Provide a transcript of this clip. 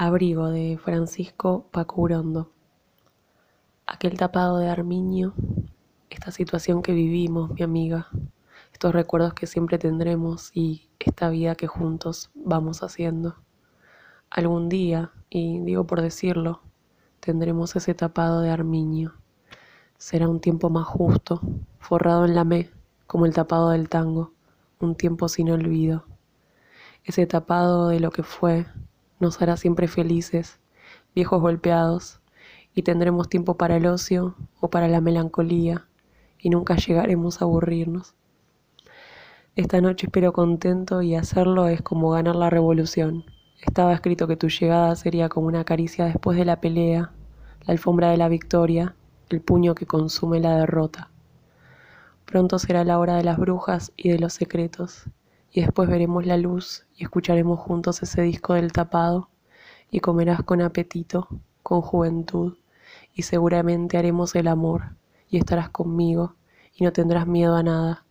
Abrigo de Francisco Pacurondo. Aquel tapado de armiño, esta situación que vivimos, mi amiga, estos recuerdos que siempre tendremos y esta vida que juntos vamos haciendo. Algún día, y digo por decirlo, tendremos ese tapado de armiño. Será un tiempo más justo, forrado en la como el tapado del tango, un tiempo sin olvido. Ese tapado de lo que fue, nos hará siempre felices, viejos golpeados, y tendremos tiempo para el ocio o para la melancolía, y nunca llegaremos a aburrirnos. Esta noche espero contento y hacerlo es como ganar la revolución. Estaba escrito que tu llegada sería como una caricia después de la pelea, la alfombra de la victoria, el puño que consume la derrota. Pronto será la hora de las brujas y de los secretos, y después veremos la luz y escucharemos juntos ese disco del tapado y comerás con apetito, con juventud y seguramente haremos el amor y estarás conmigo y no tendrás miedo a nada